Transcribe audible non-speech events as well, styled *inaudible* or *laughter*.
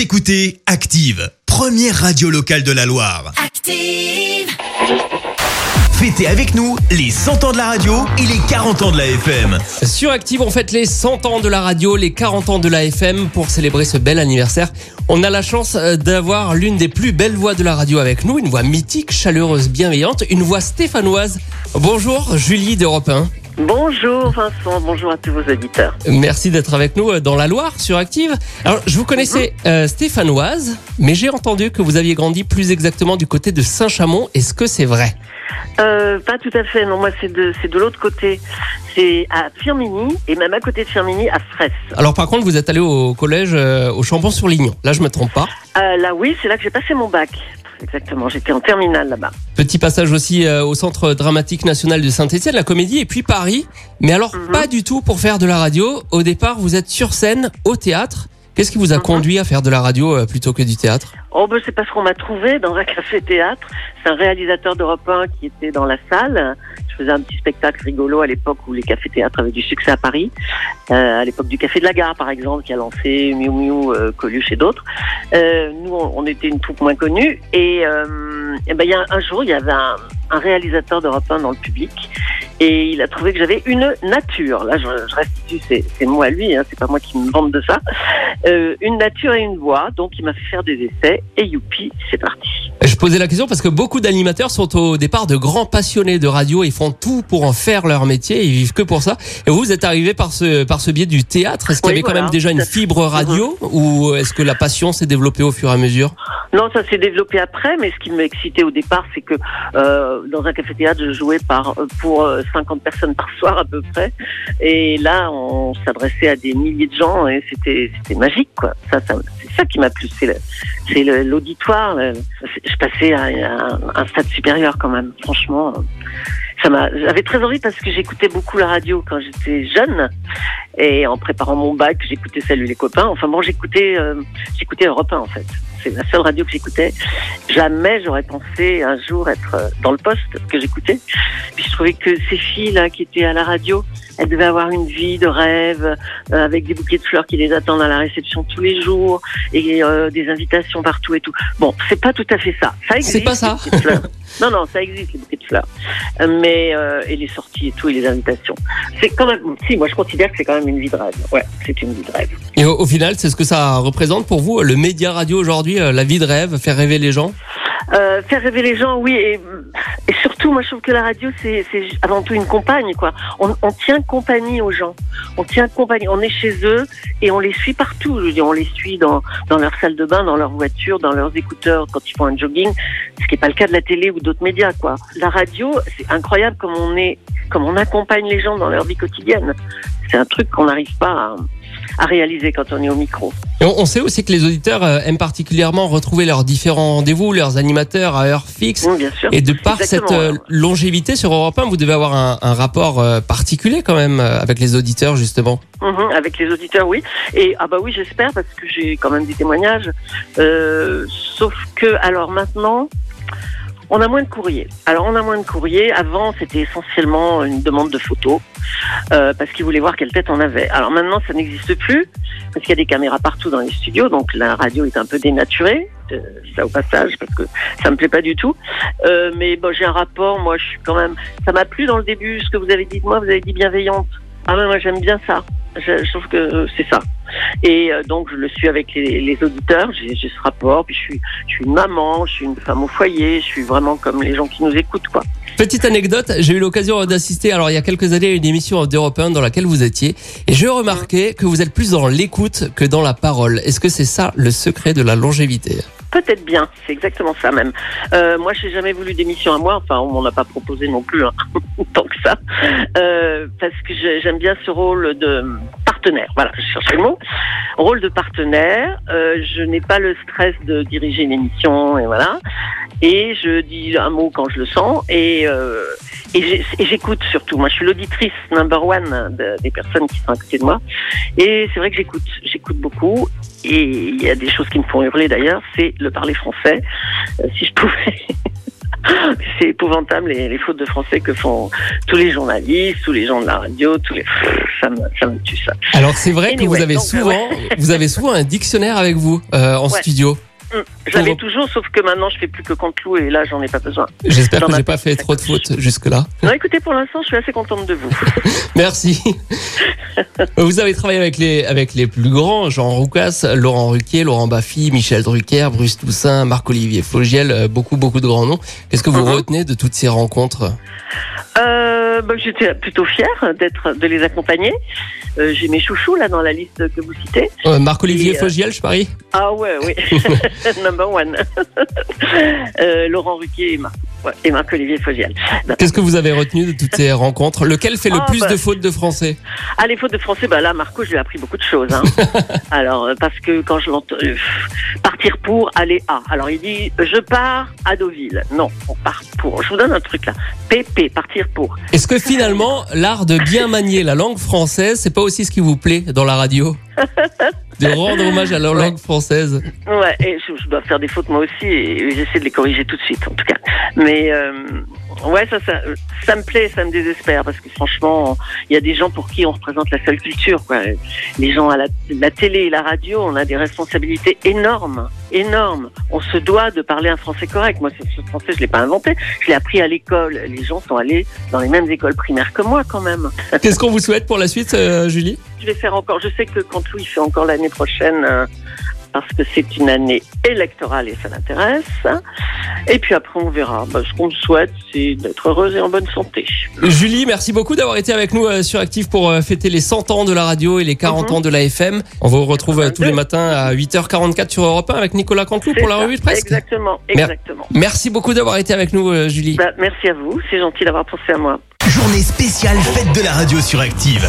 Vous écoutez Active, première radio locale de la Loire. Active. Fêtez avec nous les 100 ans de la radio et les 40 ans de la FM. Sur Active, on fête les 100 ans de la radio, les 40 ans de la FM. Pour célébrer ce bel anniversaire, on a la chance euh, d'avoir l'une des plus belles voix de la radio avec nous, une voix mythique, chaleureuse, bienveillante, une voix stéphanoise. Bonjour, Julie d'Europe 1. Bonjour Vincent, bonjour à tous vos auditeurs. Merci d'être avec nous euh, dans la Loire sur Active. Alors, je vous connaissais euh, stéphanoise, mais j'ai entendu que vous aviez grandi plus exactement du côté de Saint-Chamond. Est-ce que c'est vrai? Euh, pas tout à fait, non, moi c'est de, c'est de l'autre côté. C'est à Firminy, et même à côté de Firminy, à Fraisse. Alors, par contre, vous êtes allé au collège euh, au Chambon-sur-Lignon. Là, je me trompe pas. Là oui, c'est là que j'ai passé mon bac. Exactement, j'étais en terminale là-bas. Petit passage aussi euh, au Centre dramatique national de Saint-Étienne, la comédie, et puis Paris. Mais alors, Mhm. pas du tout pour faire de la radio. Au départ, vous êtes sur scène, au théâtre. Qu'est-ce qui vous a Mhm. conduit à faire de la radio euh, plutôt que du théâtre? Oh ben c'est parce qu'on m'a trouvé dans un *laughs* café-théâtre. C'est un réalisateur d'Europe 1 qui était dans la salle. Je faisais un petit spectacle rigolo à l'époque où les cafés-théâtres avaient du succès à Paris. Euh, à l'époque du Café de la Gare, par exemple, qui a lancé Miu Miu, euh, Coluche et d'autres. Euh, nous, on, était une troupe moins connue. Et, et ben, il y a un jour, il y avait un, un réalisateur d'Europe 1 dans le public. Et il a trouvé que j'avais une nature. Là, je, je restitue, c'est moi à lui, hein, c'est pas moi qui me vante de ça. Euh, une nature et une voix. Donc, il m'a fait faire des essais. Et youpi, c'est parti. Je posais la question parce que beaucoup d'animateurs sont au départ de grands passionnés de radio. Ils font tout pour en faire leur métier. Ils vivent que pour ça. Et vous, vous êtes arrivé par ce, par ce biais du théâtre. Est-ce qu'il y avait quand même déjà une fibre radio ou est-ce que la passion s'est développée au fur et à mesure? Non, ça s'est développé après, mais ce qui m'excitait au départ, c'est que euh, dans un café-théâtre, je jouais par, pour euh, 50 personnes par soir à peu près. Et là, on s'adressait à des milliers de gens et c'était c'était magique, quoi. Ça, ça ça qui m'a plu, c'est c'est l'auditoire. c'est- Je passais à, à un stade supérieur quand même, franchement. Ça j'avais très envie parce que j'écoutais beaucoup la radio quand j'étais jeune et en préparant mon bac, j'écoutais Salut les copains. Enfin bon, j'écoutais, euh, j'écoutais Europe 1 en fait. C'est la seule radio que j'écoutais. Jamais j'aurais pensé un jour être euh, dans le poste que j'écoutais. Puis je trouvais que ces filles là qui étaient à la radio, elles devaient avoir une vie de rêve euh, avec des bouquets de fleurs qui les attendent à la réception tous les jours et euh, des invitations partout et tout. Bon, c'est pas tout à fait ça. Ça existe. C'est pas ça. les fleurs. *laughs* Non, non, ça existe les bouquets de fleurs. Euh, Mais euh, et les sorties et tout et les invitations. C'est quand même. Si, moi je considère que c'est quand même une vie de rêve. Ouais, c'est une vie de rêve. Et au, au final, c'est ce que ça représente pour vous, le média radio aujourd'hui, euh, la vie de rêve, faire rêver les gens? Euh, faire rêver les gens, oui, et, et surtout, moi, je trouve que la radio, c'est avant tout une compagne, quoi. On, on tient compagnie aux gens, on tient compagnie, on est chez eux et on les suit partout. Je veux dire, on les suit dans dans leur salle de bain, dans leur voiture, dans leurs écouteurs quand ils font un jogging, ce qui est pas le cas de la télé ou d'autres médias, quoi. La radio, c'est incroyable comme on est, comme on accompagne les gens dans leur vie quotidienne. C'est un truc qu'on n'arrive pas à, à réaliser quand on est au micro. Et on, on sait aussi que les auditeurs euh, aiment particulièrement retrouver leurs différents rendez-vous, leurs animateurs à heure fixe. Oui, bien sûr. Et de par cette euh, longévité sur Europe 1, vous devez avoir un, un rapport euh, particulier quand même euh, avec les auditeurs justement. Mhm, avec les auditeurs, oui. Et ah bah oui, j'espère parce que j'ai quand même des témoignages. Sauf que alors maintenant, on a moins de courriers. Alors on a moins de courriers. Avant, c'était essentiellement une demande de photos euh, parce qu'ils voulaient voir quelle tête on avait. Alors maintenant, ça n'existe plus parce qu'il y a des caméras partout dans les studios, donc la radio est un peu dénaturée. Euh, ça au passage parce que ça me plaît pas du tout. Euh, mais bon, j'ai un rapport. Moi, je suis quand même. Ça m'a plu dans le début ce que vous avez dit de moi. Vous avez dit bienveillante. Ah ouais, moi j'aime bien ça. Je, je trouve que c'est ça. Et euh, donc je le suis avec les, les auditeurs. J'ai ce rapport. Puis je suis, je suis une maman, je suis une femme au foyer. Je suis vraiment comme les gens qui nous écoutent, quoi. Petite anecdote, j'ai eu l'occasion d'assister alors il y a quelques années à une émission d'Europe 1 dans laquelle vous étiez et j'ai remarqué que vous êtes plus dans l'écoute que dans la parole. Est-ce que c'est ça le secret de la longévité? Peut-être bien, c'est exactement ça même. Euh, moi, j'ai jamais voulu d'émission à moi. Enfin, on m'en a pas proposé non plus hein, *laughs* tant que ça, euh, parce que j'ai- j'aime bien ce rôle de partenaire. Voilà, je cherchais le mot. Rôle de partenaire. Euh, je n'ai pas le stress de diriger une émission et voilà. Et je dis un mot quand je le sens et euh, et j'écoute surtout. Moi, je suis l'auditrice number one de- des personnes qui sont à côté de moi. Et c'est vrai que j'écoute, j'écoute beaucoup. Et il y a des choses qui me font hurler d'ailleurs, c'est le parler français. Euh, si je pouvais *laughs* *laughs* C'est épouvantable les, les fautes de français que font tous les journalistes, tous les gens de la radio, tous les. Ça me, ça me tue ça. Alors c'est vrai que vous avez donc, souvent, vous avez souvent un dictionnaire avec vous euh, en Ouais. studio. Hum, J'avais toujours, sauf que maintenant je fais plus que Cantelou et là j'en ai pas besoin. J'espère que ai j'ai pas fait trop de fautes jusque-là. Non, écoutez, pour l'instant, je suis assez contente de vous. *laughs* Merci. *laughs* Vous avez travaillé avec les avec les plus grands, Jean Roucas, Laurent Ruquier, Laurent Baffy, Michel Drucker, Bruce Toussaint, Marc-Olivier Fogiel, euh, beaucoup beaucoup de grands noms. Qu'est-ce que vous Mhm. retenez de toutes ces rencontres? Euh, bah, J'étais plutôt fière d'être, de les accompagner. Euh, J'ai mes chouchous là dans la liste que vous citez. Euh, Marc-Olivier euh, Fogiel, je parie Ah ouais, oui. *laughs* Number one. *laughs* Euh, Laurent Ruquier et, Marc, ouais, et Marc-Olivier Fogiel. Qu'est-ce que vous avez retenu de toutes ces *laughs* rencontres? Lequel fait le Ah, plus bah. de fautes de français? Ah, les fautes de français, bah là, Marco, je lui ai appris beaucoup de choses. Hein. Alors, euh, parce que quand je l'entends, euh, partir pour aller à. Alors, il dit, je pars à Deauville. Non, on part pour. Je vous donne un truc là. PP, partir pour. Est-ce que finalement, l'art de bien manier la langue française, c'est pas aussi ce qui vous plaît dans la radio. De rendre hommage à la langue française. Ouais, et je, je dois faire des fautes moi aussi et j'essaie de les corriger tout de suite en tout cas. Mais euh, ouais, ça, ça, ça me plaît, ça me désespère parce que franchement, il y a des gens pour qui on représente la seule culture. Quoi. Les gens à la, la télé et la radio, on a des responsabilités énormes, énormes. On se doit de parler un français correct. Moi, ce, français, je l'ai pas inventé, je l'ai appris à l'école. Les gens sont allés dans les mêmes écoles primaires que moi quand même. *laughs* Qu'est-ce qu'on vous souhaite pour la suite, euh, Julie? Je vais faire encore. Je sais que quand Louis fait encore l'année prochaine, euh, parce que c'est une année électorale et ça l'intéresse. Et puis après, on verra. Bah, ce qu'on me souhaite, c'est d'être heureuse et en bonne santé. Julie, merci beaucoup d'avoir été avec nous euh, sur Active pour euh, fêter les 100 ans de la radio et les 40 Mhm. ans de la FM. On vous retrouve euh, tous les 22. matins à 8h44 sur Europe 1 avec Nicolas Cantelou pour la ça. revue de presse. Exactement, Mer- exactement. Merci beaucoup d'avoir été avec nous, Julie. Bah, merci à vous. C'est gentil d'avoir pensé à moi. Journée spéciale fête de la radio sur Active.